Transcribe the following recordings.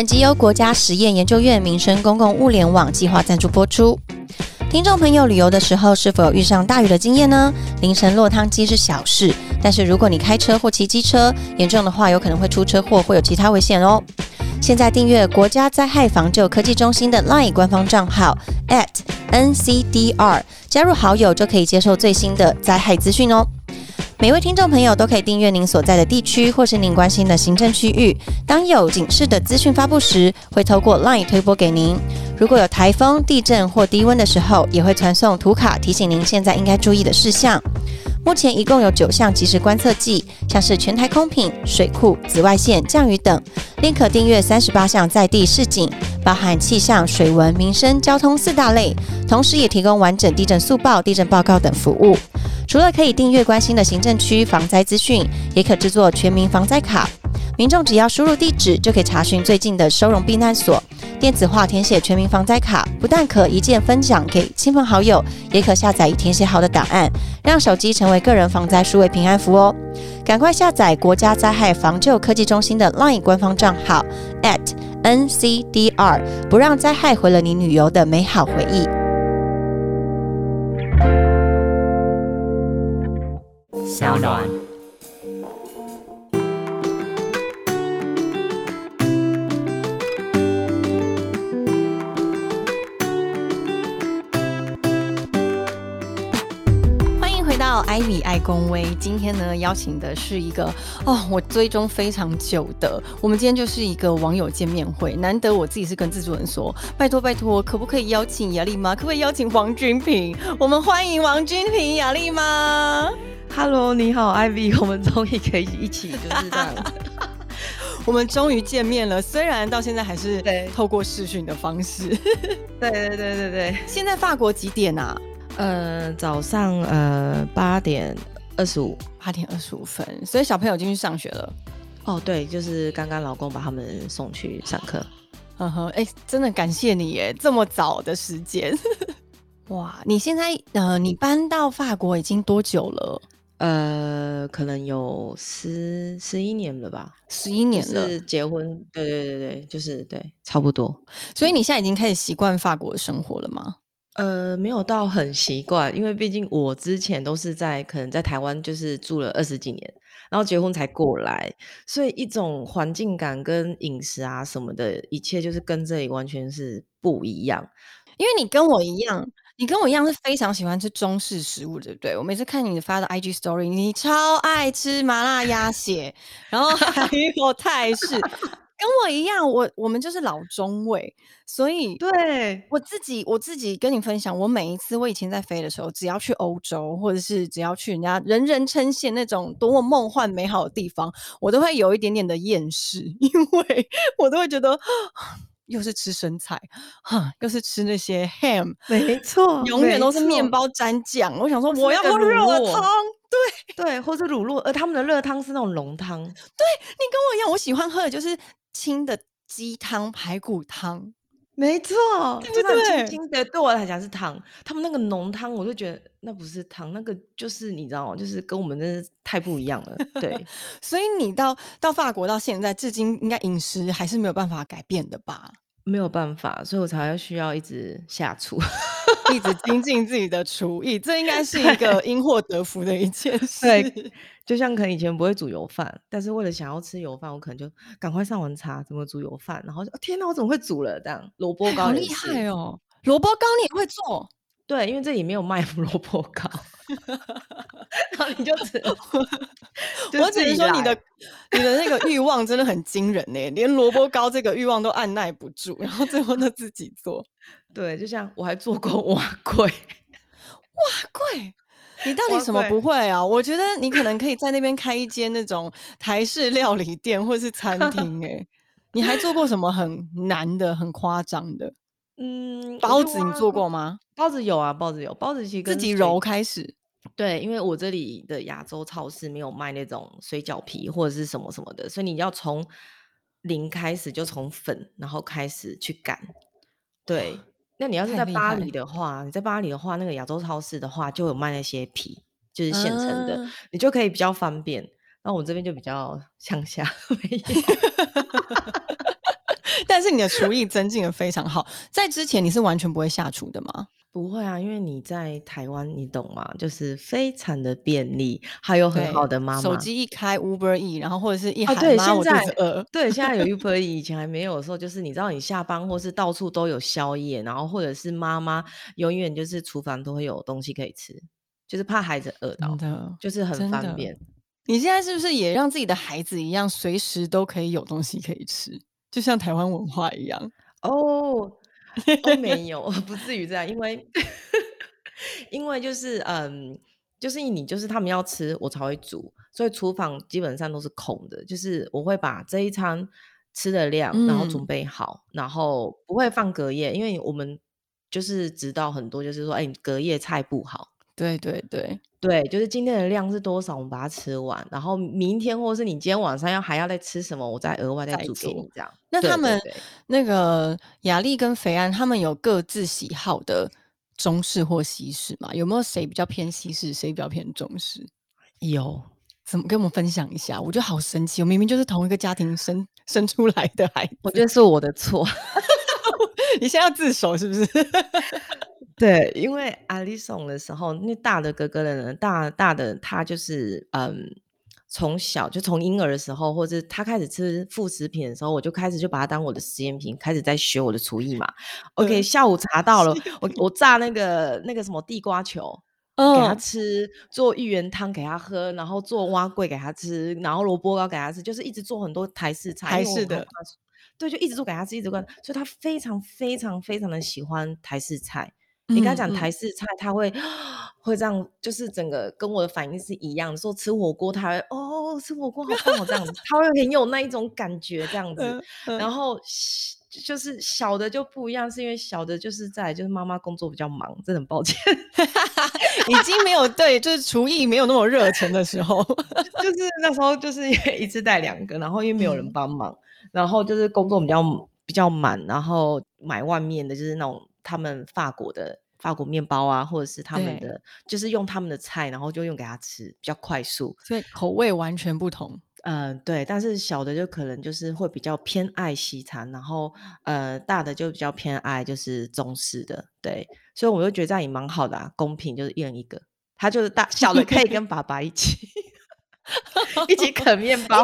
本集由国家实验研究院民生公共物联网计划赞助播出。听众朋友，旅游的时候是否有遇上大雨的经验呢？凌晨落汤鸡是小事，但是如果你开车或骑机车，严重的话有可能会出车祸，会有其他危险哦。现在订阅国家灾害防救科技中心的 LINE 官方账号 at @ncdr，加入好友就可以接受最新的灾害资讯哦。每位听众朋友都可以订阅您所在的地区或是您关心的行政区域。当有警示的资讯发布时，会透过 LINE 推播给您。如果有台风、地震或低温的时候，也会传送图卡提醒您现在应该注意的事项。目前一共有九项即时观测计，像是全台空品、水库、紫外线、降雨等，另可订阅三十八项在地市景，包含气象、水文、民生、交通四大类，同时也提供完整地震速报、地震报告等服务。除了可以订阅关心的行政区防灾资讯，也可制作全民防灾卡。民众只要输入地址，就可以查询最近的收容避难所，电子化填写全民防灾卡，不但可一键分享给亲朋好友，也可下载已填写好的档案，让手机成为个人防灾数位平安符哦。赶快下载国家灾害防救科技中心的 LINE 官方账号 at @ncdr，不让灾害毁了你旅游的美好回忆。小暖。到艾比爱公威。今天呢，邀请的是一个哦，我追踪非常久的。我们今天就是一个网友见面会，难得我自己是跟制作人说，拜托拜托，可不可以邀请雅丽妈？可不可以邀请王君平？我们欢迎王君平、雅丽妈。Hello，你好，Ivy，我们终于可以一起就是这样。我们终于见面了，虽然到现在还是对透过视讯的方式。对对对对对，现在法国几点啊？呃，早上呃八点二十五。八点二十五分，所以小朋友进去上学了。哦，对，就是刚刚老公把他们送去上课。嗯哼，哎、真的感谢你耶，这么早的时间。哇，你现在呃，你搬到法国已经多久了？呃，可能有十十一年了吧，十一年了，就是结婚，对对对对，就是对，差不多。所以你现在已经开始习惯法国的生活了吗？呃，没有到很习惯，因为毕竟我之前都是在可能在台湾就是住了二十几年，然后结婚才过来，所以一种环境感跟饮食啊什么的，一切就是跟这里完全是不一样。因为你跟我一样，你跟我一样是非常喜欢吃中式食物，对不对？我每次看你发的 IG Story，你超爱吃麻辣鸭血，然后还有泰式，跟我一样，我我们就是老中位，所以对，我自己我自己跟你分享，我每一次我以前在飞的时候，只要去欧洲，或者是只要去人家人人称羡那种多么梦幻美好的地方，我都会有一点点的厌世，因为我都会觉得。又是吃生菜，哈，又是吃那些 ham，没错，永远都是。面包沾酱。我想说，我要喝热酪汤。对对，或是乳酪，而他们的热汤是那种浓汤，对你跟我一样，我喜欢喝的就是清的鸡汤、排骨汤。没错，对就那种对清清的，对我来讲是汤。他们那个浓汤，我就觉得那不是汤，那个就是你知道吗？就是跟我们真是太不一样了。对，所以你到到法国到现在，至今应该饮食还是没有办法改变的吧？没有办法，所以我才需要一直下厨。一直精进自己的厨艺，这应该是一个因祸得福的一件 事。对，就像可能以前不会煮油饭，但是为了想要吃油饭，我可能就赶快上网查怎么煮油饭，然后就、哦天哪，我怎么会煮了？这样萝卜糕好厉害哦！萝卜糕你也会做？对，因为这里没有卖 萝卜糕，然后你就只我只能说你的你的那个欲望真的很惊人呢，连萝卜糕这个欲望都按耐不住，然后最后都自己做。对，就像我还做过瓦柜，瓦柜，你到底什么不会啊？我觉得你可能可以在那边开一间那种台式料理店或是餐厅哎。你还做过什么很难的、很夸张的 嗯，包子？你做过吗？包子有啊，包子有，包子其实自己揉开始，对，因为我这里的亚洲超市没有卖那种水饺皮或者是什么什么的，所以你要从零开始，就从粉然后开始去擀。对，那你要是在巴黎的话，你在巴黎的话，那个亚洲超市的话就有卖那些皮，就是现成的，啊你就可以比较方便。那我这边就比较乡下，但是你的厨艺增进的非常好，在之前你是完全不会下厨的吗？不会啊，因为你在台湾，你懂吗？就是非常的便利，还有很好的妈妈。手机一开 Uber E，然后或者是一喊对，妈，我肚现在子饿。对，现在有 Uber E，以前还没有的时候，就是你知道，你下班或是到处都有宵夜，然后或者是妈妈永远就是厨房都会有东西可以吃，就是怕孩子饿到，的就是很方便。你现在是不是也让自己的孩子一样，随时都可以有东西可以吃，就像台湾文化一样？哦，都没有，不至于这样，因为 因为就是嗯，就是你就是他们要吃，我才会煮，所以厨房基本上都是空的，就是我会把这一餐吃的量，然后准嗯，备好，然后不会放隔夜，因为我们就是知道很多就是说，哎，你隔夜菜不好。对对对，对，就是今天的量是多少，我们把它吃完，然后明天或是你今天晚上要还要再吃什么，我再额外再。煮给你，这样。那他们对对对。那个雅丽跟肥安，他们有各自喜好的中式或西式吗？有没有谁比较偏西式，谁比较偏中式？有，怎么跟我们分享一下？我觉得好神奇，我明明就是同一个家庭生生出来的孩子，我觉得是我的错。你现在要自首是不是？对，因为阿里送的时候，那大的哥哥的人，大大的他就是嗯，从小就从婴儿的时候，或者他开始吃副食品的时候，我就开始就把他当我的实验品，开始在学我的厨艺嘛。OK，嗯下午茶到了，我我炸那个那个什么地瓜球。给他嗯，吃，做芋圆汤给他喝，然后做蛙桂给他吃，然后萝卜糕给他吃，就是一直做很多台式菜，台式的，对，就一直做给他吃，一直做，所以他非常非常非常的喜欢台式菜。你跟他讲台式菜，他会会这样，就是整个跟我的反应是一样的。说吃火锅，他会哦，吃火锅好棒哦，这样子，他会很有那一种感觉，这样子。然后小就是小的就不一样，是因为小的就是在就是妈妈工作比较忙，真的很抱歉。已经没有对，就是厨艺没有那么热忱的时候，就是那时候就是因为一次带两个，然后因为没有人嗯，帮忙，然后就是工作比较比较满，然后买外面的就是那种他们法国的法国面包啊，或者是他们，的就是用他们的菜，然后就用给他吃，比较快速。所以口味完全不同。嗯、对，但是小的就可能就是会比较偏爱西餐，然后呃大的就比较偏爱就是中式的，对，所以我就觉得这样也蛮好的啊，公平就是一人一个，他就是大 小的可以跟爸爸一起 一起啃面包。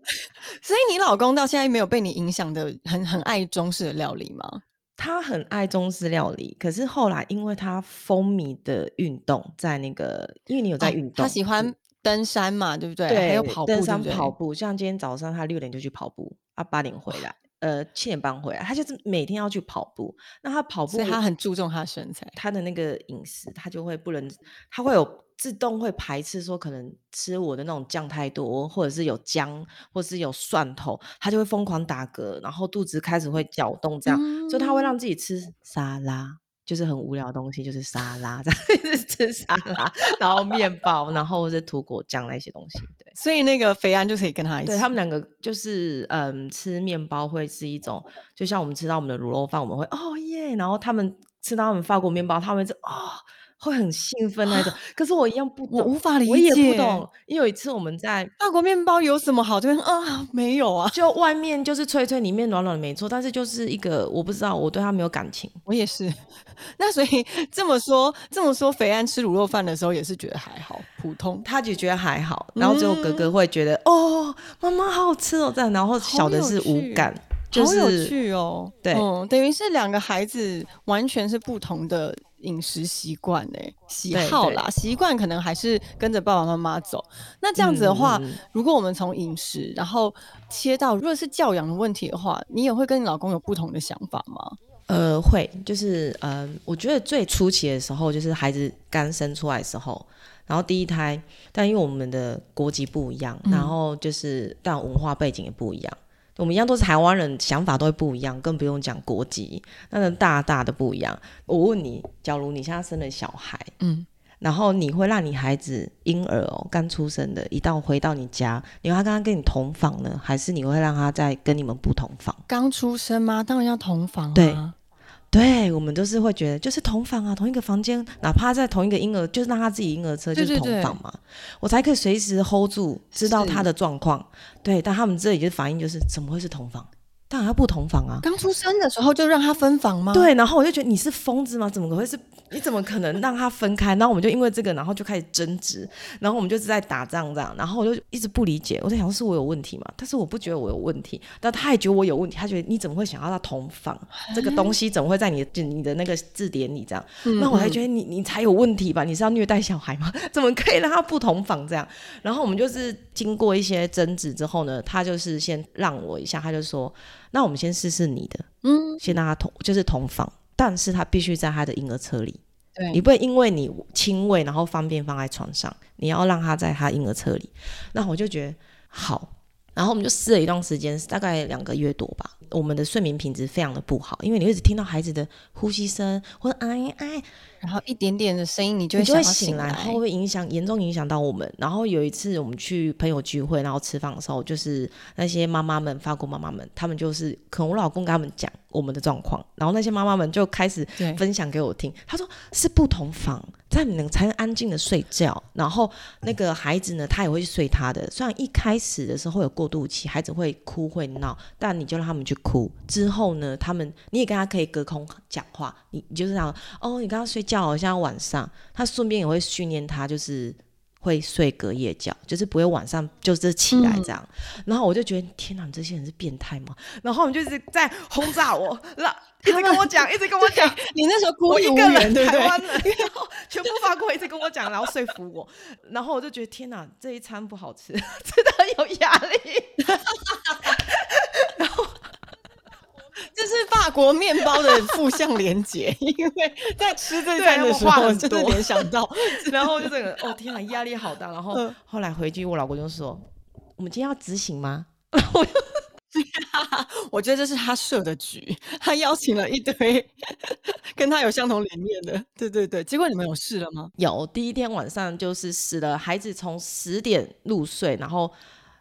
所以你老公到现在没有被你影响的很很爱中式的料理吗？他很爱中式料理，可是后来因为他风靡的运动，在那个，因为你有在哦，运动，他喜欢登山嘛，对不对？对还有，跑步，登山？跑步，像今天早上他六点就去跑步，啊，八点回来，呃，七点半回来，他就是每天要去跑步。那他跑步，所以他很注重他的身材。他的那个饮食，他就会不能，他会有自动会排斥说，可能吃我的那种酱太多，或者是有姜，或者是有蒜头，他就会疯狂打嗝，然后肚子开始会搅动，这样，所以他会嗯，让自己吃沙拉。就是很无聊的东西，就是沙拉，这 样吃沙拉，然后面包，然后是涂果酱那些东西。对，所以那个肥安就可以跟他一起。对他们两个就是嗯，吃面包会是一种，就像我们吃到我们的卤肉饭，我们会哦耶，然后他们吃到他们法国面包，他们就哦会很兴奋那种。可是我一样不我懂，无法理解我也不解，懂。因为有一次我们在法国面包有什么好？这边啊，没有啊。就外面就是脆脆，里面软软的没错，但是就是一个我不知道，我对他没有感情。我也是。那所以这么说，这么说，肥安吃卤肉饭的时候也是觉得还好，普通。他就觉得还好，然后最后哥哥会觉得、哦，妈妈好好吃哦，这样，然后小的是无感，就好有趣哦。对嗯，等于是两个孩子完全是不同的饮食习惯诶，喜好啦，习惯可能还是跟着爸爸妈妈走。那这样子的话，如果我们从饮食，然后切到如果是教养的问题的话，你也会跟你老公有不同的想法吗？呃，会，就是呃，我觉得最初期的时候，就是孩子刚生出来的时候，然后第一胎，但因为我们的国籍不一样，嗯然后就是但文化背景也不一样，我们一样都是台湾人，想法都会不一样，更不用讲国籍，那个大大的不一样。我问你，假如你现在生了小孩，嗯，然后你会让你孩子婴儿哦，刚出生的，一到回到你家，你会让他跟你同房呢，还是你会让他在跟你们不同房？刚出生吗？当然要同房、啊。对对，我们都是会觉得就是同房啊，同一个房间，哪怕在同一个婴儿，就是让他自己婴儿车就是对对对同房嘛，我才可以随时 hold 住，知道他的状况。对，但他们这里就反应就是怎么会是同房？当然要不同房啊。刚出生的时候就让他分房吗？，对，然后我就觉得你是疯子吗？怎么会是？你怎么可能让他分开？然后我们就因为这个，然后就开始争执，然后我们就是在打仗这样，然后我就一直不理解，我在想是我有问题嘛？但是我不觉得我有问题，但他也觉得我有问题，他觉得你怎么会想要他同房？这个东西怎么会在你的你的那个字典里这样？那我还觉得你你才有问题吧？你是要虐待小孩吗？怎么可以让他不同房这样？然后我们就是经过一些争执之后呢，他就是先让我一下，他就说：“那我们先试试你的，嗯，先让他同就是同房，但是他必须在他的婴儿车里，对，你不会因为你亲喂然后方便放在床上，你要让他在他婴儿车里。那我就觉得好，然后我们就试了一段时间，大概两个月多吧。我们的睡眠品质非常的不好，因为你一直听到孩子的呼吸声或者哎哎，然后一点点的声音你就会你就醒醒来，然后会影响严重影响到我们。然后有一次我们去朋友聚会，然后吃饭的时候，就是那些妈妈们，法国妈妈们，他们就是可能我老公跟他们讲我们的状况，然后那些妈妈们就开始对分享给我听。他说是不同房，这样你能才能安静的睡觉。然后那个孩子呢，他也会去睡他的。虽然一开始的时候会有过渡期，孩子会哭会闹，但你就让他们去哭。之后呢，他们你也跟他可以隔空讲话，你你就是这样哦，你刚刚睡觉好像晚上，他顺便也会训练他，就是会睡隔夜觉，就是不会晚上就是起来这样。然后我就觉得天哪，你这些人是变态吗？然后我们就是在轰炸我，然后一直跟我讲，一直跟我讲，你那时候孤立无援，一个人对不对？台湾人，然后全部法国一直跟我讲，然后说服我，然后我就觉得天哪，这一餐不好吃，真的很有压力。这是法国面包的负向连结，因为在吃这餐的时候，就联想到，然后就整个哦天啊，压力好大。然后嗯后来回去，我老公就说：“我们今天要执行吗？” 我觉得这是他设的局，他邀请了一堆跟他有相同理念的，对对对。结果你们有试了吗？有第一天晚上就是死了，孩子从十点入睡，然后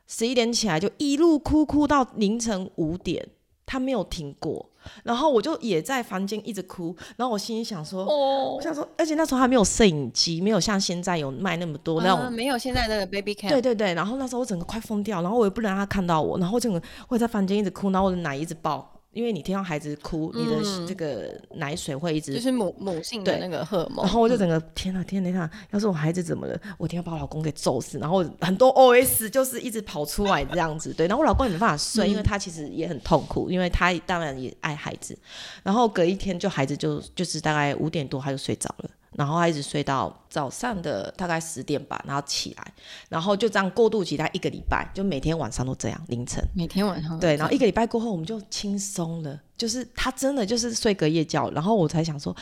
十一点起来就一路哭哭到凌晨五点，他没有停过。然后我就也在房间一直哭，然后我心里想说，哦我想说，而且那时候还没有摄影机，没有像现在有卖那么多那种。啊没有现在的 baby cam，对对对，然后那时候我整个快疯掉，然后我也不能让他看到我，然后我整个我在房间一直哭，然后我的奶一直爆，因为你听到孩子哭，你的嗯这个奶水会一直就是母母性的那个荷尔蒙。然后我就整个天哪天哪天哪！要是我孩子怎么了，我一定要把我老公给揍死。然后很多 OS 就是一直跑出来这样子，对。然后我老公也没办法睡，因为他其实也很痛苦，因为他当然也爱孩子。然后隔一天就孩子就就是大概五点多他就睡着了，然后他一直睡到早上的大概十点吧，然后起来，然后就这样过渡期，大概一个礼拜，就每天晚上都这样凌晨。每天晚上对，然后一个礼拜过后，我们就轻松了，就是他真的就是睡隔夜觉，然后我才想说，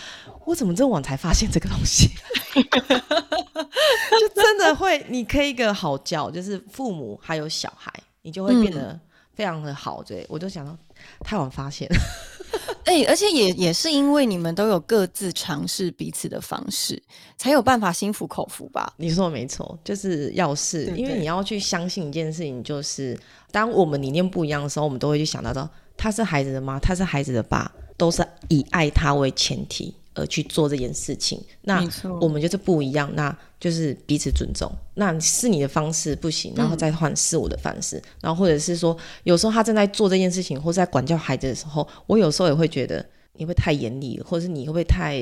我怎么这么晚才发现这个东西？就真的会，你可以一个好觉，就是父母还有小孩，你就会变得非常的好。对，我就想到太晚发现，哎、而且也也是因为你们都有各自尝试彼此的方式，才有办法心服口服吧？你说的没错，就是要是因为你要去相信一件事情，就是当我们理念不一样的时候，我们都会去想到说他是孩子的妈，他是孩子的爸，都是以爱他为前提而去做这件事情。那我们就是不一样，那就是彼此尊重。那是你的方式不行，然后再换是我的方式，然后或者是说，有时候他正在做这件事情，或是在管教孩子的时候，我有时候也会觉得。你会太严厉了，或者是你会不会太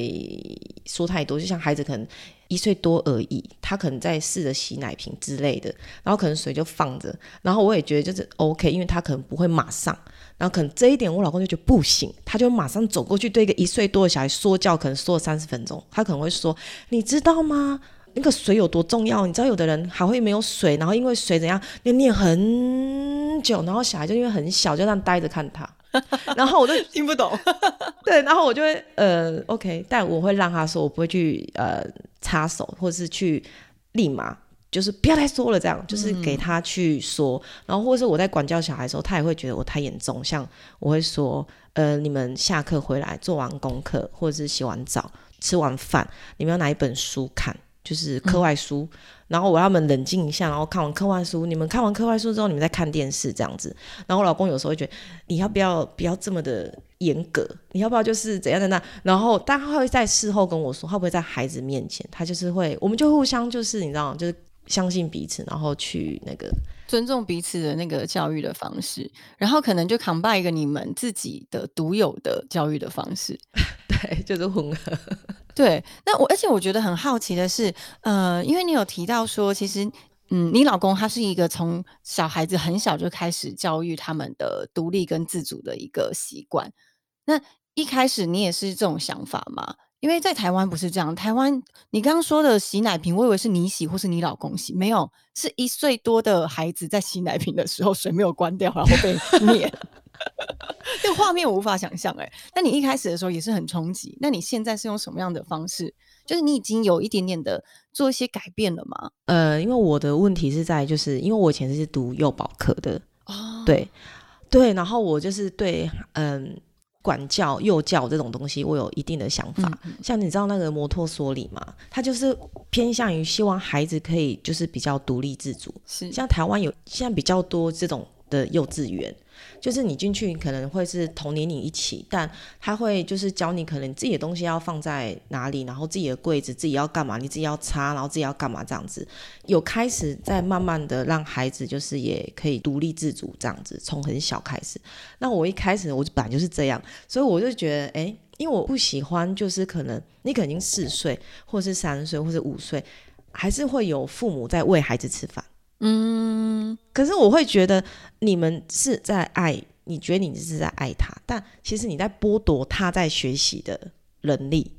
说太多？就像孩子可能一岁多而已，他可能在试着洗奶瓶之类的，然后可能水就放着，然后我也觉得就是 OK，因为他可能不会马上，然后可能这一点我老公就觉得不行，他就马上走过去对一个一岁多的小孩说教，可能说了三十分钟，他可能会说，你知道吗？那个水有多重要？你知道有的人还会没有水，然后因为水怎样，要念很久，然后小孩就因为很小就这样呆着看他，然后我就 听不懂，对，然后我就会呃，OK，但我会让他说，我不会去呃插手，或是去立马就是不要再说了，这样就是给他去说，然后或者是我在管教小孩的时候，他也会觉得我太严重，像我会说，呃，你们下课回来做完功课，或者是洗完澡、吃完饭，你们要拿一本书看。就是课外书，然后我要他们冷静一下，然后看完课外书，你们看完课外书之后，你们再看电视这样子。然后我老公有时候会觉得，你要不要不要这么的严格？你要不要就是怎样的呢？然后，但他会在事后跟我说，会不会在孩子面前，他就是会，我们就互相就是你知道，就是相信彼此，然后去那个尊重彼此的那个教育的方式，然后可能就扛把一个你们自己的独有的教育的方式。对，就是混合。对，那我而且我觉得很好奇的是，呃，因为你有提到说，其实，嗯，你老公他是一个从小孩子很小就开始教育他们的独立跟自主的一个习惯。那一开始你也是这种想法吗？因为在台湾不是这样，台湾你刚刚说的洗奶瓶，我以为是你洗或是你老公洗，没有，是一岁多的孩子在洗奶瓶的时候水没有关掉，然后被灭。这个画面我无法想象哎。那你一开始的时候也是很冲击，那你现在是用什么样的方式？就是你已经有一点点的做一些改变了吗？呃，因为我的问题是在，就是因为我以前是读幼保科的哦，对对，然后我就是对嗯管教幼教这种东西，我有一定的想法。像你知道那个摩托梭里嘛，他就是偏向于希望孩子可以就是比较独立自主。是像台湾有现在比较多这种的幼稚园。就是你进去可能会是同年龄一起，但他会就是教你可能自己的东西要放在哪里，然后自己的柜子自己要干嘛，你自己要擦，然后自己要干嘛这样子，有开始在慢慢的让孩子就是也可以独立自主这样子，从很小开始。那我一开始我就本来就是这样，所以我就觉得，哎，因为我不喜欢就是可能你肯定四岁或是三岁或者五岁，还是会有父母在喂孩子吃饭。嗯，可是我会觉得你们是在爱，你觉得你是在爱他，但其实你在剥夺他在学习的能力，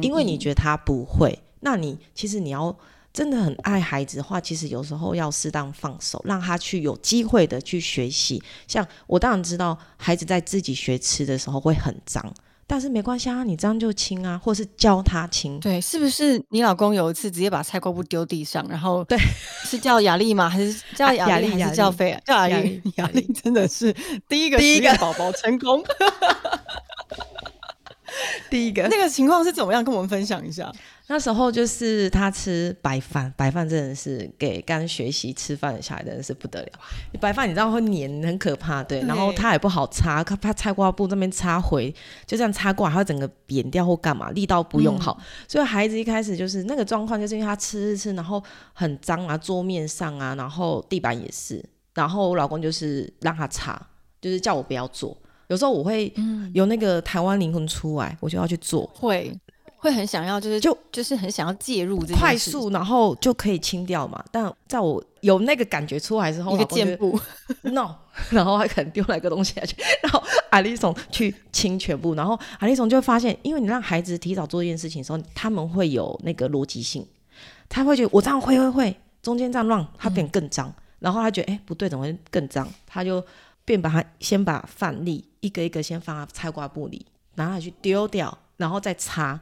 因为你觉得他不会。那你其实你要真的很爱孩子的话，其实有时候要适当放手，让他去有机会的去学习。像我当然知道，孩子在自己学吃的时候会很脏。但是没关系啊，你这样就亲啊，或是教他亲。对，是不是你老公有一次直接把菜瓜布丢地上，然后对，是叫雅丽吗？还是叫 雅丽？还是叫菲？叫雅丽？雅丽 真的是第一个第一个宝宝成功。第一个那个情况是怎么样？跟我们分享一下。那时候就是他吃白饭，白饭真的是给刚学习吃饭的小孩真的是不得了。白饭你知道会黏，很可怕，对。然后它也不好擦，他怕菜瓜布那边擦回，就这样擦过来，它整个扁掉或干嘛，力道不用好。所以孩子一开始就是那个状况，就是因为他吃吃吃，然后很脏啊，桌面上啊，然后地板也是。然后我老公就是让他擦，就是叫我不要做。有时候我会有那个台湾灵魂出来，我就要去做。会。会很想要，就是就就是很想要介入这，快速，然后就可以清掉嘛。但在我有那个感觉出来之后，一个箭步，no，然后他可能丢了一个东西下去，然后阿丽松去清全部，然后阿丽松就会发现，因为你让孩子提早做一件事情的时候，他们会有那个逻辑性，他会觉得我这样会会会，中间这样乱，他变更脏，然后他觉得哎不对，怎么会更脏？他就便把他先把饭粒一个一个先放在菜瓜布里，拿下去丢掉。然后再擦，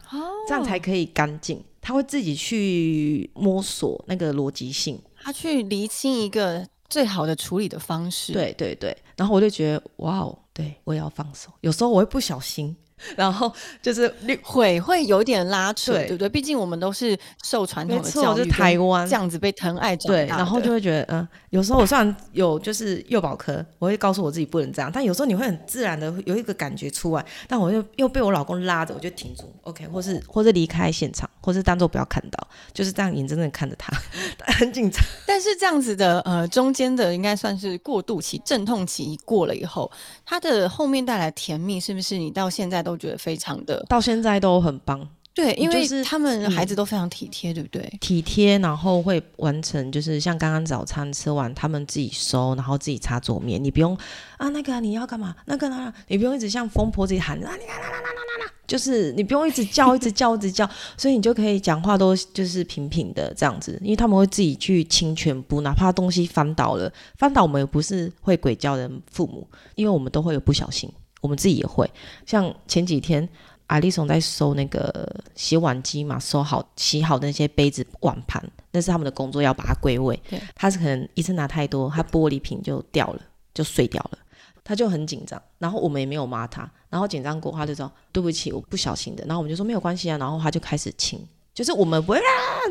这样才可以干净。他会自己去摸索那个逻辑性，他去厘清一个最好的处理的方式。对对对，然后我就觉得，哇哦，对我也要放手。有时候我会不小心。然后就是会会有点拉扯，对不对？毕竟我们都是受传统的教育，台湾这样子被疼爱长大，对，然后就会觉得，嗯，有时候我虽然有就是幼保科，我会告诉我自己不能这样，但有时候你会很自然的有一个感觉出来，但我又又被我老公拉着，我就停住，OK，或是或是离开现场，或是当做不要看到，就是这样眼睁睁看着他，很紧张。但是这样子的呃中间的应该算是过渡期，阵痛期过了以后，他的后面带来甜蜜，是不是你到现在都？都觉得非常的，到现在都很棒。对，因为他们孩子都非常体贴，对不对？体贴，然后会完成，就是像刚刚早餐吃完，他们自己收，然后自己擦桌面，你不用啊，那个你要干嘛？那个呢？你不用一直像疯婆子喊啊，你看啦啦啦啦啦，就是你不用一直叫，一直叫，一直叫，所以你就可以讲话都就是平平的这样子，因为他们会自己去清全部，哪怕东西翻倒了，翻倒我们也不是会鬼叫的父母，因为我们都会有不小心。我们自己也会，像前几天阿丽松在收那个洗碗机嘛，收好洗好的那些杯子碗盘，那是他们的工作，要把它归位。对，他是可能一次拿太多，他玻璃瓶就掉了，就碎掉了，他就很紧张。然后我们也没有骂他，然后紧张过，他就说对不起，我不小心的。然后我们就说没有关系啊，然后他就开始亲，就是我们不会啊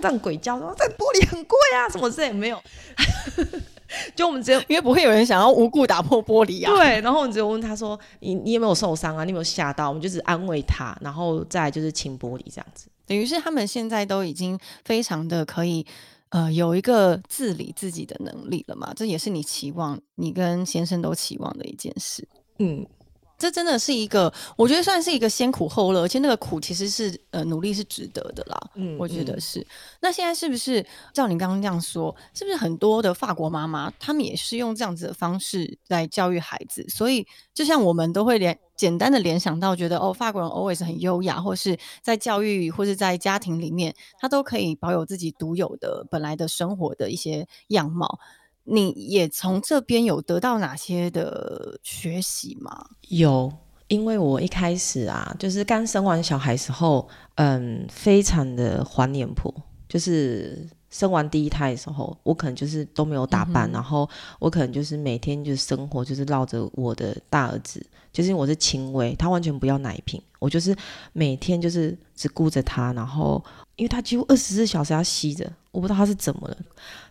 这样鬼叫说这玻璃很贵啊，什么事也没有。就我们只有，因为不会有人想要无故打破玻璃啊。对，然后我们只有问他说：“你你有没有受伤啊？你有没有吓到？”我们就只安慰他，然后再就是清玻璃这样子。等于是他们现在都已经非常的可以呃有一个自理自己的能力了嘛？这也是你期望你跟先生都期望的一件事。嗯，这真的是一个，我觉得算是一个先苦后乐，而且那个苦其实是呃努力是值得的啦。嗯我觉得嗯是。那现在是不是照你刚刚这样说，是不是很多的法国妈妈，她们也是用这样子的方式来教育孩子？所以就像我们都会联简单的联想到，觉得哦，法国人 always 很优雅，或是在教育或是在家庭里面，他都可以保有自己独有的本来的生活的一些样貌。你也从这边有得到哪些的学习吗？有，因为我一开始啊，就是刚生完小孩时候，嗯，非常的黄脸婆，就是生完第一胎的时候，我可能就是都没有打扮，嗯然后我可能就是每天就是生活就是绕着我的大儿子，就是因为我是轻微，他完全不要奶瓶，我就是每天就是只顾着他，然后因为他几乎二十四小时要吸着，我不知道他是怎么了。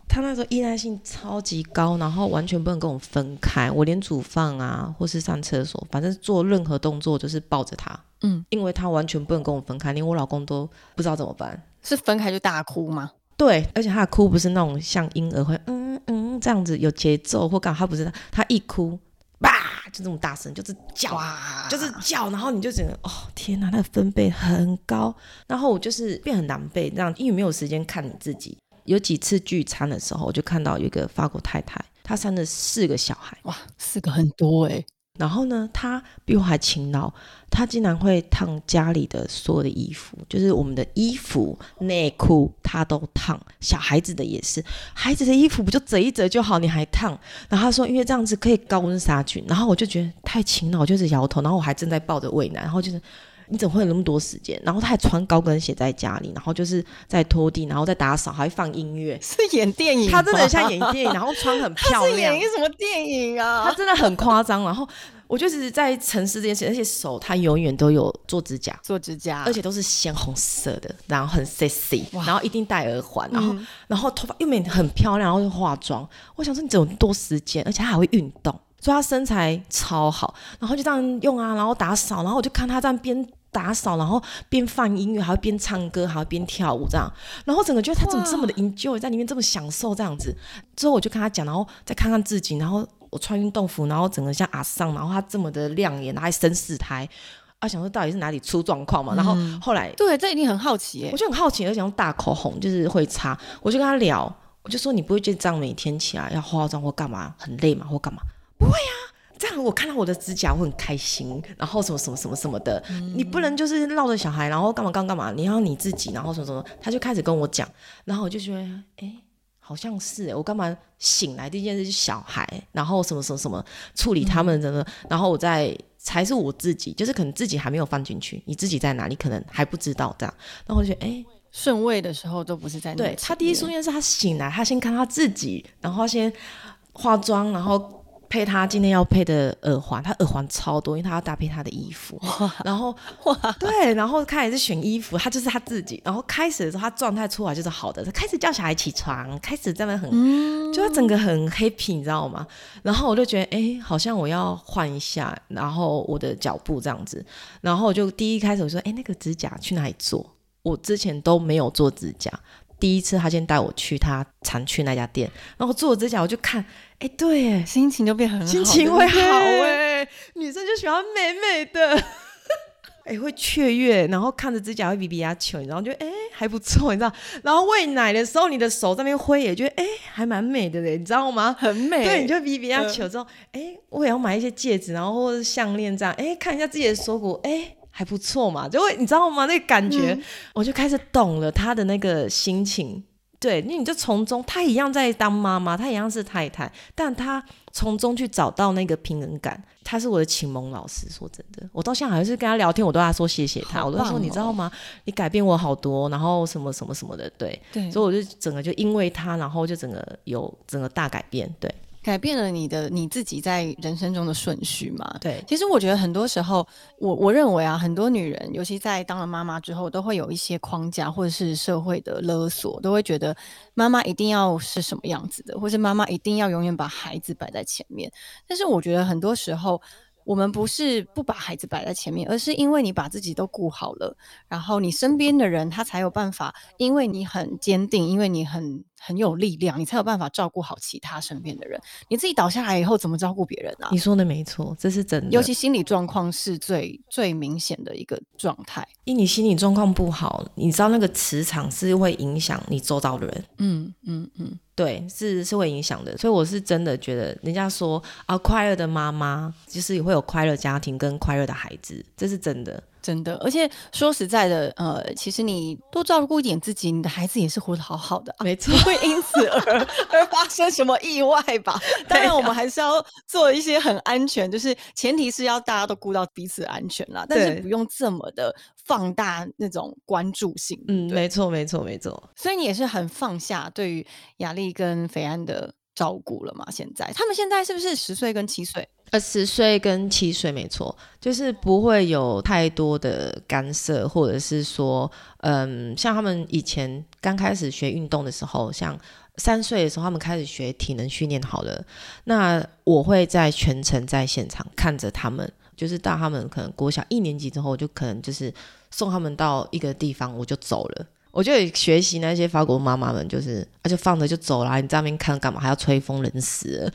他那时候依赖性超级高，然后完全不能跟我分开。我连煮饭啊，或是上厕所，反正做任何动作就是抱着他，嗯，因为他完全不能跟我分开，连我老公都不知道怎么办。是分开就大哭吗？对，而且他的哭不是那种像婴儿会嗯嗯这样子有节奏或干嘛，他不是，他一哭，吧就这么大声，就是叫，哇。就是叫，然后你就觉得哦天哪，那个分贝很高，然后我就是变很狼狈，这样因为没有时间看你自己。有几次聚餐的时候，我就看到有一个法国太太，她生了四个小孩，哇，四个很多哎、然后呢，他比我还勤劳，他竟然会烫家里的所有的衣服，就是我们的衣服、内裤，他都烫，小孩子的也是，孩子的衣服不就折一折就好，你还烫？然后他说，因为这样子可以高温杀菌，然后我就觉得太勤劳，我就是摇头，然后我还正在抱着喂奶，然后就是。你怎么会有那么多时间？然后他还穿高跟鞋在家里，然后就是在拖地，然后在打扫，还会放音乐。是演电影吗，他真的很像演电影，然后穿很 漂是亮演一。个什么电影他啊？真的很夸张。然后我就是在沉思这件事，而且手他永远都有做指甲，做指甲，而且都是鲜红色的，然后很 sexy，然后一定戴耳环，然后、嗯然后头发又美很漂亮，然后又化妆。我想说你怎么那么多时间，而且他还会运动，所以他身材超好，然后就这样用啊，然后打扫，然后我就看他这样边。打扫，然后边放音乐，还会边唱歌，还会边跳舞，这样，然后整个觉得他怎么这么的 enjoy 在里面，这么享受这样子。之后我就跟他讲，然后再看看自己，然后我穿运动服，然后整个像阿桑，然后他这么的亮眼，然后还生四胎，啊，想说到底是哪里出状况嘛？然后后来对，这一定很好奇耶我。就很好奇，而且用大口红就是会擦，我就跟他聊，我就说你不会觉得这样每天起来要化妆或干嘛很累嘛？或干嘛？不会啊，这样我看到我的指甲我很开心，然后什么什么什么什么的，你不能就是绕着小孩，然后干嘛干嘛干嘛，你要你自己，然后什么什么，他就开始跟我讲，然后我就觉得，哎。好像是哎，我干嘛醒来第一件事是小孩，然后什么什么什么处理他们的，然后我再才是我自己，就是可能自己还没有放进去，你自己在哪里可能还不知道这样，然后我就觉得哎，顺位的时候都不是在那对他第一面瞬间是他醒来，他先看他自己，然后先化妆，然后配他今天要配的耳环，他耳环超多，因为他要搭配他的衣服。然后哇，对，然后开始是选衣服，他就是他自己。然后开始的时候，他状态出来就是好的，他开始叫小孩起床，开始真的很，嗯就他整个很 happy，你知道吗？然后我就觉得，哎，好像我要换一下，然后我的脚步这样子。然后我就第一开始我说，哎，那个指甲去哪里做？我之前都没有做指甲。第一次他先带我去他常去那家店，然后做指甲，我就看，哎，对，哎，心情就变很好，心情会好哎、女生就喜欢美美的，哎、会雀跃，然后看着指甲会比比牙球，然后就哎、还不错，你知道，然后喂奶的时候，你的手在那边挥，也觉得哎、还蛮美的嘞，你知道吗？很美，对，你就比比牙球之后，哎、我也要买一些戒指，然后或者是项链这样，哎、看一下自己的锁骨，哎、还不错嘛，就会你知道吗？那个感觉，我就开始懂了他的那个心情。对，因为你就从中，他一样在当妈妈，他一样是太太，但他从中去找到那个平衡感。他是我的启蒙老师，说真的，我到现在还是跟他聊天，我都要说谢谢她，我都说你知道吗？你改变我好多，然后什么什么什么的，对，对，所以我就整个就因为他，然后就整个有整个大改变，对改变了你的你自己在人生中的顺序嘛。对，其实我觉得很多时候，我我认为啊，很多女人，尤其在当了妈妈之后，都会有一些框架或者是社会的勒索，都会觉得妈妈一定要是什么样子的，或是妈妈一定要永远把孩子摆在前面。但是我觉得很多时候。我们不是不把孩子摆在前面，而是因为你把自己都顾好了，然后你身边的人他才有办法，因为你很坚定，因为你很很有力量，你才有办法照顾好其他身边的人。你自己倒下来以后，怎么照顾别人啊你？说的没错，这是真的。尤其心理状况是最最明显的一个状态。因你心理状况不好，你知道那个磁场是会影响你周遭的人。嗯嗯嗯，对，是是会影响的，所以我是真的觉得，人家说啊，快乐的妈妈就是也会有快乐家庭跟快乐的孩子，这是真的。真的。而且说实在的，呃，其实你多照顾一点自己，你的孩子也是活得好好的、啊。没错不会因此而 而发生什么意外吧？当然，我们还是要做一些很安全，就是前提是要大家都顾到彼此安全啦，但是不用这么的放大那种关注性。嗯，没错，没错，没错。所以你也是很放下对于雅丽跟肥安的照顾了嘛？现在他们现在是不是十岁跟七岁？呃，十岁跟七岁没错，就是不会有太多的干涉，或者是说，嗯，像他们以前刚开始学运动的时候，像三岁的时候，他们开始学体能训练好了，那我会在全程在现场看着他们，就是到他们可能国小一年级之后，就可能就是送他们到一个地方，我就走了。我就也学习那些法国妈妈们，就是啊，就放着就走啦，你在那边看干嘛？还要吹风，冷死了。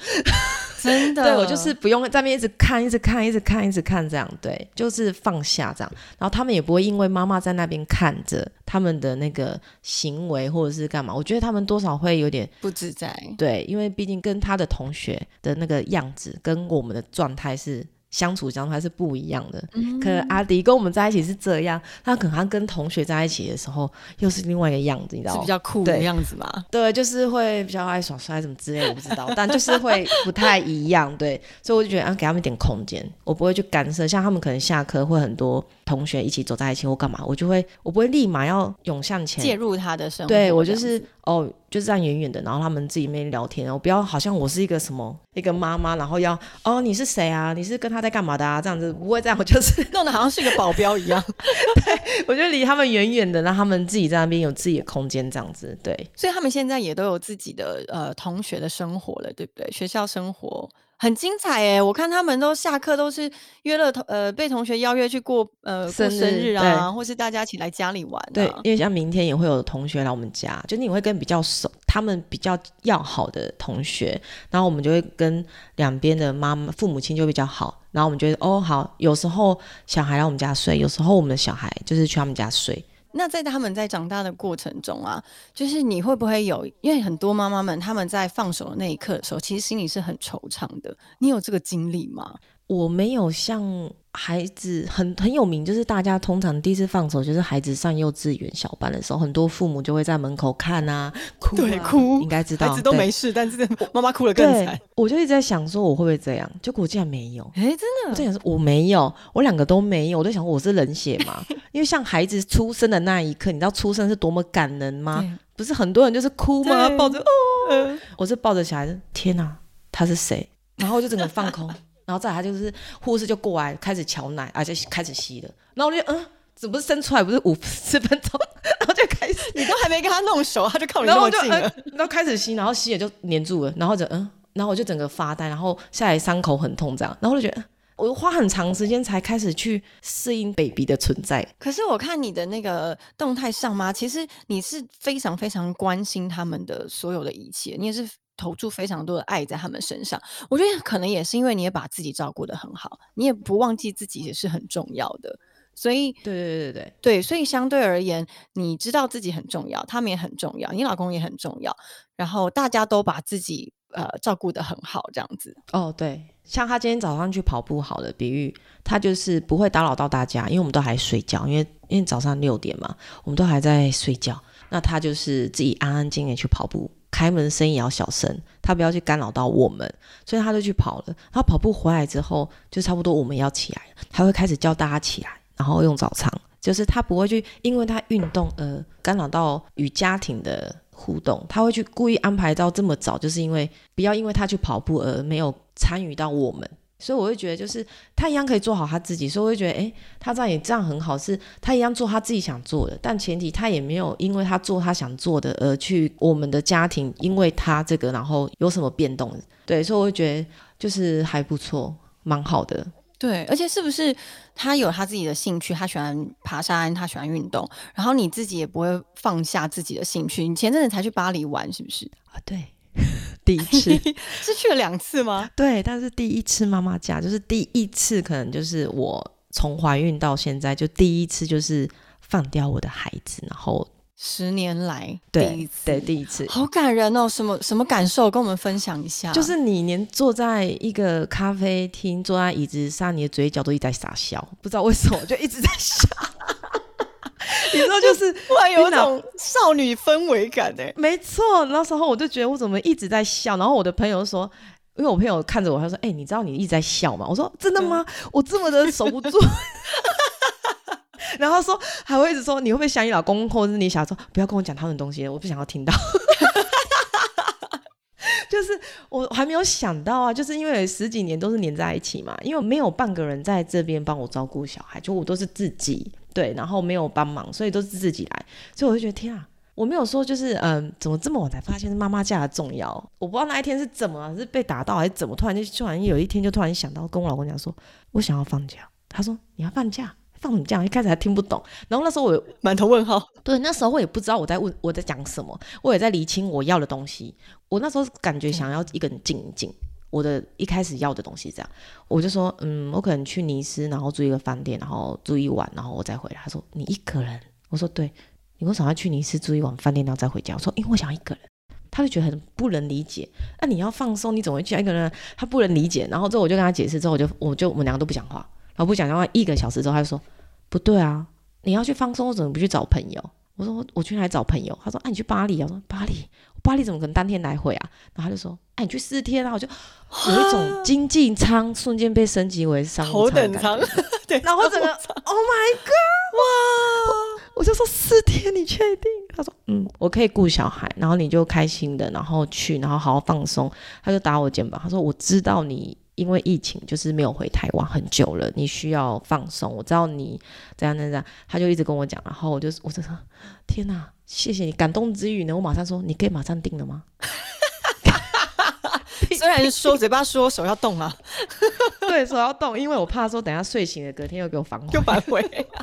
真的，对我就是不用在那边一直看，一直看，一直看，一直看这样，对，就是放下这样。然后他们也不会因为妈妈在那边看着他们的那个行为或者是干嘛，我觉得他们多少会有点不自在。对，因为毕竟跟他的同学的那个样子跟我们的状态是。相处相处还是不一样的，嗯。可能阿迪跟我们在一起是这样，他可能他跟同学在一起的时候又是另外一个样子，你知道吗？是比？较酷的对。样子嘛？对，就是会比较爱耍帅什么之类，我不知道，但就是会不太一样，对，所以我就觉得啊，给他们一点空间，我不会去干涉，像他们可能下课会很多同学一起走在一起或干嘛，我就会我不会立马要涌向前，介入他的生活，对我就是哦，就是站远远的，然后他们自己面聊天，我不要好像我是一个什么一个妈妈，然后要哦你是谁啊？你是跟他在干嘛的啊？这样子不会这样，我就是 弄得好像是一个保镖一样。对我就离他们远远的，让他们自己在那边有自己的空间，这样子对。所以他们现在也都有自己的呃同学的生活了，对不对？学校生活很精彩哎，我看他们都下课都是约了同呃被同学邀约去过呃过生生日日啊，或是大家一起来家里玩、啊。对，因为像明天也会有同学来我们家，就你会跟比较熟、他们比较要好的同学，然后我们就会跟两边的妈妈、父母亲就比较好，然后我们觉得哦好，有时候小孩来我们家睡，有时候我们的小孩就是去他们家睡。那在他们在长大的过程中啊，就是你会不会有？因为很多妈妈们他们在放手的那一刻的时候，其实心里是很惆怅的。你有这个经历吗？我没有像孩子很很有名，就是大家通常第一次放手，就是孩子上幼稚园小班的时候，很多父母就会在门口看啊，哭啊对哭应该知道，孩子都对没事，但是妈妈哭了更惨。，我就一直在想说我会不会这样，结果竟然没有。哎，真的，我在想说我没有，我两个都没有，我在想我是冷血嘛？因为像孩子出生的那一刻，你知道出生是多么感人吗？不是很多人就是哭吗？抱着哦，呃我是抱着小孩子，天哪，他是谁？然后我就整个放空，然后再来他就是护士就过来开始瞧奶，而且开始吸了，然后我就嗯，怎么不是生出来不是五十分钟，然后就开始，你都还没跟他弄熟，他就靠你 然那后我就嗯么近了。，然后开始吸，然后吸也就黏住了，然后就嗯，然后我就整个发呆，然后下来伤口很痛这样，然后我就觉得。我花很长时间才开始去适应 baby 的存在，可是我看你的那个动态上吗？其实你是非常非常关心他们的所有的一切，你也是投注非常多的爱在他们身上。我觉得可能也是因为你也把自己照顾得很好，你也不忘记自己也是很重要的。所以，对对对对对，所以相对而言，你知道自己很重要，他们也很重要，你老公也很重要，然后大家都把自己呃照顾得很好，这样子。哦对，像他今天早上去跑步，好的，比喻他就是不会打扰到大家，因为我们都还睡觉，因为因为早上六点嘛，我们都还在睡觉，那他就是自己安安静静地去跑步，开门声也要小声，他不要去干扰到我们，所以他就去跑了。他跑步回来之后，就差不多我们要起来，他会开始叫大家起来，然后用早餐，就是他不会去因为他运动而干扰到与家庭的互动，他会去故意安排到这么早，就是因为不要因为他去跑步而没有参与到我们。所以我会觉得，就是他一样可以做好他自己，所以我会觉得，诶，他这样也这样很好，是他一样做他自己想做的，但前提他也没有因为他做他想做的而去我们的家庭，因为他这个然后有什么变动，对，所以我会觉得就是还不错，蛮好的。对，而且是不是他有他自己的兴趣，他喜欢爬山，他喜欢运动，然后你自己也不会放下自己的兴趣。你前阵子才去巴黎玩，是不是？啊，对，第一次 是去了两次吗？对，但是第一次妈妈假就是第一次，可能就是我从怀孕到现在就第一次就是放掉我的孩子，然后十年来对第一次，对第一次，好感人哦！什么什么感受？跟我们分享一下。就是你连坐在一个咖啡厅，坐在椅子上，你的嘴角都一直在傻笑，不知道为什么就一直在笑。你知道，就是 突然有一种少女氛围感哎。没错，那时候我就觉得我怎么一直在笑，然后我的朋友说，因为我朋友看着我，他说：“哎、你知道你一直在笑吗？”我说：“真的吗？我这么的守不住。”然后他说还会一直说你会不会想你老公，或者是你想说不要跟我讲他们的东西，我不想要听到。就是我还没有想到啊，就是因为十几年都是黏在一起嘛，因为没有半个人在这边帮我照顾小孩，就我都是自己对，然后没有帮忙，所以都是自己来，所以我就觉得天啊，我没有说就是嗯，怎么这么晚才发现妈妈假的重要？我不知道那一天是怎么，是被打到还是怎么，突然就突然有一天就突然想到跟我老公讲说，我想要放假。他说你要放假，放什么假？一开始还听不懂，然后那时候我 满头问号。对，那时候我也不知道我在问我在讲什么，我也在理清我要的东西。我那时候感觉想要一个人静一静。我的一开始要的东西这样，我就说，嗯，我可能去尼斯，然后住一个饭店，然后住一晚，然后我再回来。他说你一个人？我说对，你为什么要去尼斯住一晚饭店，然后再回家？我说因为我想要一个人。他就觉得很不能理解，那、你要放松，你怎么会去一个人？他不能理解。然后之后我就跟他解释，之后我就我就我们两个都不讲话，然后不讲话一个小时之后，他就说不对啊，你要去放松，我怎么不去找朋友？我说我去哪里找朋友？他说啊，你去巴黎啊。我说巴黎，巴黎怎么可能当天来回啊？然后他就说，哎、你去四天啊。我就有一种经济舱瞬间被升级为商务舱的感觉舱，对，然后整个 Oh my God！哇！我就说四天，你确定？他说嗯，我可以顾小孩，然后你就开心的，然后去，然后好好放松。他就打我肩膀，他说我知道你因为疫情就是没有回台湾很久了，你需要放松。我知道你怎样怎样，他就一直跟我讲，然后我就我就说天哪，谢谢你感动之余呢，我马上说你可以马上定了吗？虽然说嘴巴说手要动啊，对，手要动，因为我怕说等下睡醒了，隔天又给我反悔。又反悔。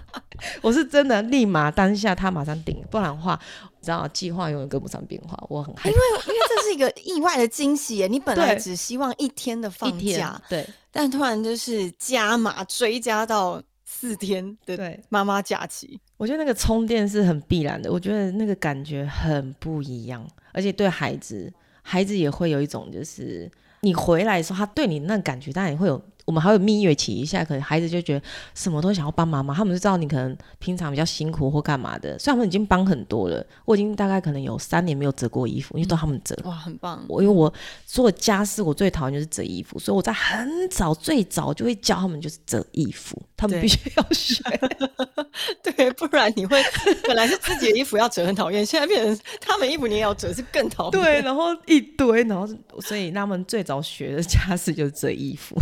我是真的立马当下他马上定，不然的话，你知道计划永远跟不上变化，我很害因为因为这是一个意外的惊喜耶，你本来只希望一天的放假，对但突然就是加码追加到四天的对，妈妈假期。我觉得那个充电是很必然的，我觉得那个感觉很不一样，而且对孩子，孩子也会有一种就是你回来的时候，他对你那感觉当然也会有。我们还有蜜月期一下，可能孩子就觉得什么都想要帮妈妈，他们就知道你可能平常比较辛苦或干嘛的。虽然我们已经帮很多了，我已经大概可能有三年没有折过衣服，因为都他们折。哇，很棒！我因为我做家事，我最讨厌就是折衣服，所以我在很早最早就会教他们就是折衣服，他们必须要学。对，不然你会本来是自己的衣服要折很讨厌，现在变成他们衣服你也要折，是更讨厌。对，，然后一堆，然后所以他们最早学的家事就是折衣服。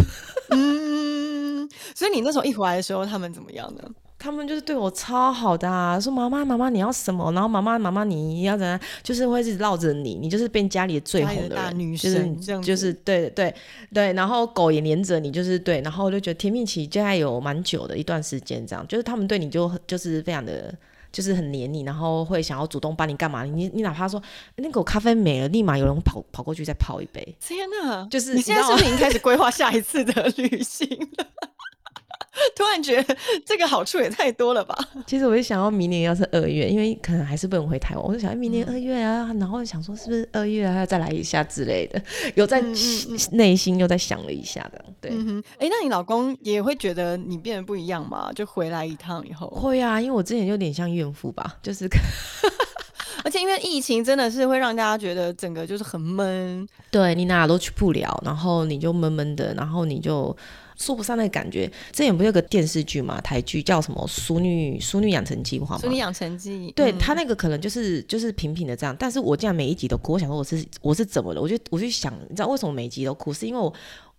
嗯，所以你那时候一回来的时候，他们怎么样呢？他们就是对我超好的啊，说妈妈妈妈你要什么，然后妈妈妈妈你要怎样，就是会一直绕着你，你就是变家里的最家里的女就是这样就是对对对，然后狗也黏着你，就是对，然后我就觉得甜蜜期就还有蛮久的一段时间，这样就是他们对你就就是非常的。就是很黏你，然后会想要主动帮你干嘛？你你哪怕说那个咖啡没了，立马有人跑跑过去再泡一杯。天哪！就是你现在是不是已经开始规划下一次的旅行了？突然觉得这个好处也太多了吧？其实我就想要明年要是二月，因为可能还是不能回台湾，我就想明年二月啊，然后想说是不是二月还要再来一下之类的，有在嗯嗯内心又在想了一下的，对。哎，那你老公也会觉得你变得不一样吗？就回来一趟以后，会啊，因为我之前有点像怨妇吧，就是而且因为疫情真的是会让大家觉得整个就是很闷，对你哪都去不了，然后你就闷闷的，然后你就说不上那个感觉。之前不是有个电视剧嘛，台剧叫什么《淑女淑女养成计划》嘛所以你。养成记，对嗯他那个可能就是就是平平的这样，但是我竟然每一集都哭，我想说我是我是怎么了？我就我就想，你知道为什么每一集都哭？是因为我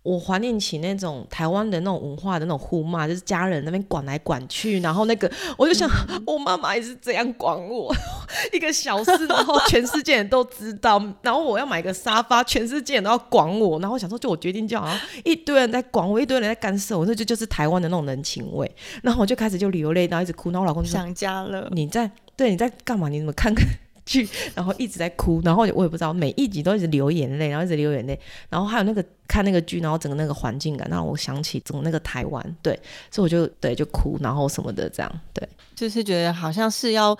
我怀念起那种台湾的那种文化的那种互骂，就是家人那边管来管去，然后那个我就想，我妈妈也是这样管我，一个小事，然后全世界人都知道，然后我要买个沙发，全世界人都要管我，然后我想说，就我决定就好，一堆人在管我，一堆人在干涉我，那就就是台湾的那种人情味，然后我就开始就流泪，然后一直哭，然后我老公就想家了。你在对你在干嘛？你怎么看看？剧，然后一直在哭，然后我也不知道，每一集都一直流眼泪，然后一直流眼泪，然后还有那个看那个剧，然后整个那个环境感，让我想起整个那个台湾，对，所以我就对就哭，然后什么的这样，对，就是觉得好像是要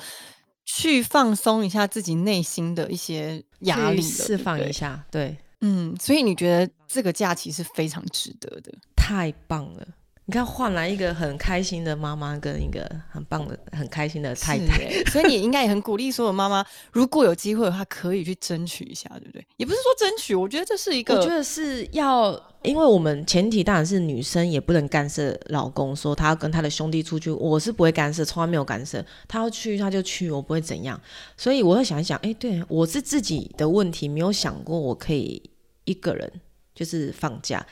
去放松一下自己内心的一些压力，释放一下，对，嗯，所以你觉得这个假期是非常值得的，太棒了。你看，换来一个很开心的妈妈，跟一个很棒的、很开心的太太，所以你应该也很鼓励所有妈妈，如果有机会的话，可以去争取一下，对不对？也不是说争取，我觉得这是一个，我觉得是要，因为我们前提当然是女生也不能干涉老公，说他要跟他的兄弟出去，我是不会干涉，从来没有干涉，他要去他就去，我不会怎样，所以我会想一想，哎，对我是自己的问题，没有想过我可以一个人就是放假。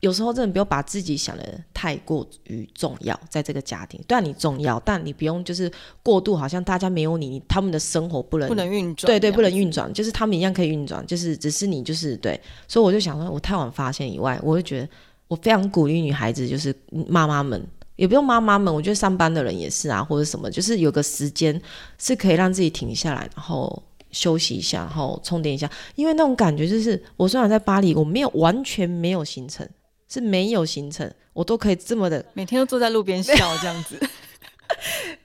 有时候真的不要把自己想的太过于重要，在这个家庭，然你重要，但你不用就是过度，好像大家没有你，他们的生活不能不能运转，对对，不能运转，就是他们一样可以运转，就是只是你就是对，所以我就想说，我太晚发现以外，我就觉得我非常鼓励女孩子，就是妈妈们也不用妈妈们，我觉得上班的人也是啊，或者什么，就是有个时间是可以让自己停下来，然后休息一下，然后充电一下，因为那种感觉就是，我虽然在巴黎，我没有完全没有行程。是没有行程，我都可以这么的 每天都坐在路边笑这样子。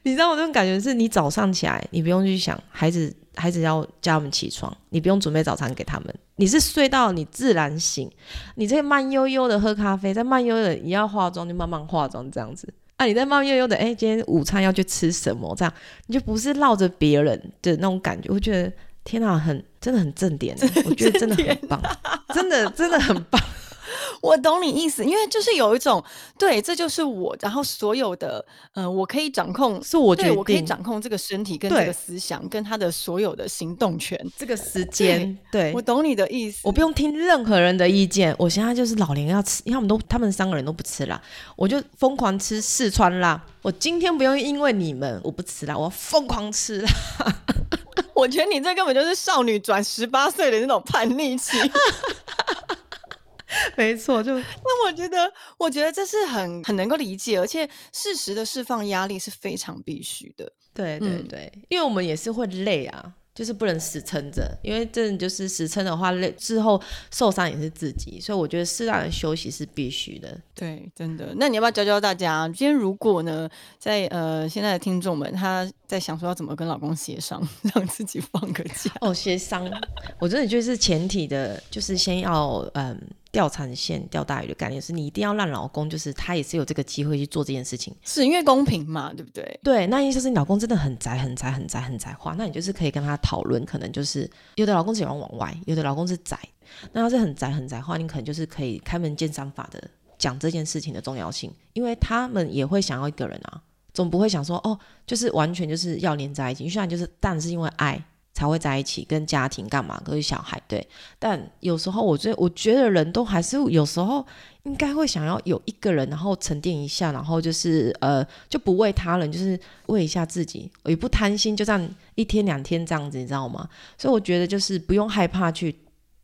你知道我这种感觉是，你早上起来，你不用去想孩子，孩子要叫他们起床，你不用准备早餐给他们，你是睡到你自然醒，你在慢悠悠的喝咖啡，在慢悠悠的你要化妆就慢慢化妆这样子。啊，你在慢悠悠的，哎，今天午餐要去吃什么？这样你就不是绕着别人的那种感觉。我觉得天哪，很真的很正点，我觉得真的很棒，真的真的很棒。我懂你意思，因为就是有一种对，这就是我，然后所有的，呃，我可以掌控，是我觉得我可以掌控这个身体跟这个思想跟他的所有的行动权，这个时。间，对我懂你的意。思，我不用听任何人的意见，我现在就是老年要吃，因为他们都他们三个人都不吃辣，我就疯狂吃四川辣，我今天不用因为你们我不吃辣，我要疯狂吃辣，我觉得你这根本就是少女转十八岁的那种叛逆期。没错，就那我觉得，我觉得这是很很能够理解，而且适时的释放压力是非常必须的。对对对，因为我们也是会累啊。就是不能死撑着，因为真的就是死撑的话，累之后受伤也是自己，所以我觉得适当的休息是必须的。对，真的。那你要不要教教大家？今天如果呢，在呃现在的听众们，他在想说要怎么跟老公协商，让自己放个假？哦，协商，我真的觉得是前提的，就是先要嗯。钓长线钓大鱼的概念是你一定要让老公，就是他也是有这个机会去做这件事情，是因为公平嘛，对不对？对，那意思是你老公真的很宅、很宅、很宅、很宅话，那你就是可以跟他讨论，可能就是有的老公喜欢往外，有的老公是宅，那要是很宅、很宅话，你可能就是可以开门见山法的讲这件事情的重要性，因为他们也会想要一个人啊，总不会想说哦，就是完全就是要黏在一起，虽然就是，但是因为爱。才会在一起，跟家庭干嘛？跟小孩对，但有时候我觉得，我觉得人都还是有时候应该会想要有一个人，然后沉淀一下，然后就是呃，就不为他人，就是为一下自己，也不贪心，就这样一天两天这样子，你知道吗？所以我觉得就是不用害怕去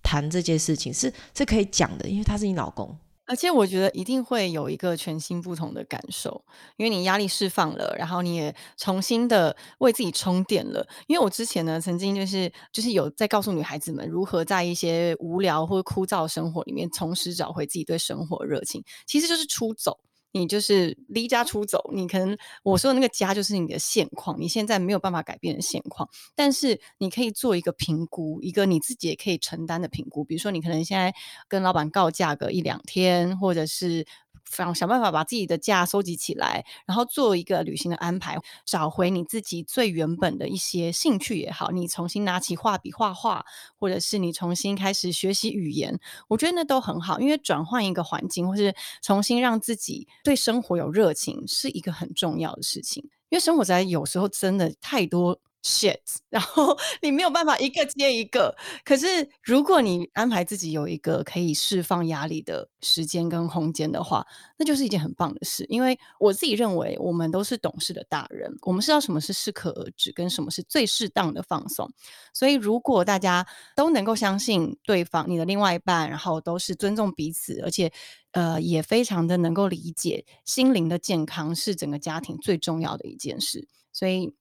谈这件事情，是是可以讲的，因为他是你老公。而且我觉得一定会有一个全新不同的感受，因为你压力释放了，然后你也重新的为自己充电了。因为我之前呢，曾经就是就是有在告诉女孩子们如何在一些无聊或枯燥生活里面，重拾找回自己对生活热情，其实就是出走。你就是离家出走，你可能我说的那个家就是你的现况，你现在没有办法改变的现况，但是你可以做一个评估，一个你自己也可以承担的评估。比如说，你可能现在跟老板告假个一两天，或者是。想想办法把自己的假收集起来，然后做一个旅行的安排，找回你自己最原本的一些兴趣也好，你重新拿起画笔画画，或者是你重新开始学习语言，我觉得那都很好，因为转换一个环境，或是重新让自己对生活有热情，是一个很重要的事情。因为生活在有时候真的太多 shit，然后 你没有办法一个接一个。可是如果你安排自己有一个可以释放压力的时间跟空间的话，那就是一件很棒的事。因为我自己认为，我们都是懂事的大人，我们知道什么是适可而止，跟什么是最适当的放松。所以，如果大家都能够相信对方，你的另外一半，然后都是尊重彼此，而且呃也非常的能够理解心灵的健康是整个家庭最重要的一件事，所以。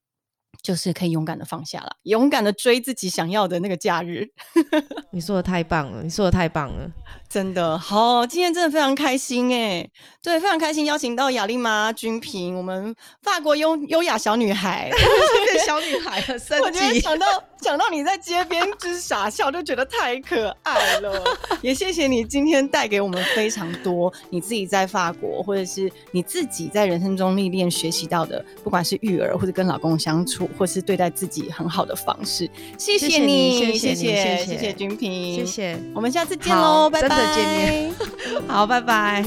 就是可以勇敢的放下了，勇敢的追自己想要的那个假日。你说的太棒了，你说的太棒了，真的好，今天真的非常开心哎，对，非常开心邀请到雅丽妈君平，我们法国优优雅小女孩，小女孩的升级。我想到想到你在街边就是傻笑，就觉得太可爱了。也谢谢你今天带给我们非常多你自己在法国或者是你自己在人生中历练学习到的，不管是育儿或者跟老公相处。或是对待自己很好的方式，谢谢你，谢谢谢谢君平，谢谢，我们下次见喽，拜拜，见面，好，拜拜。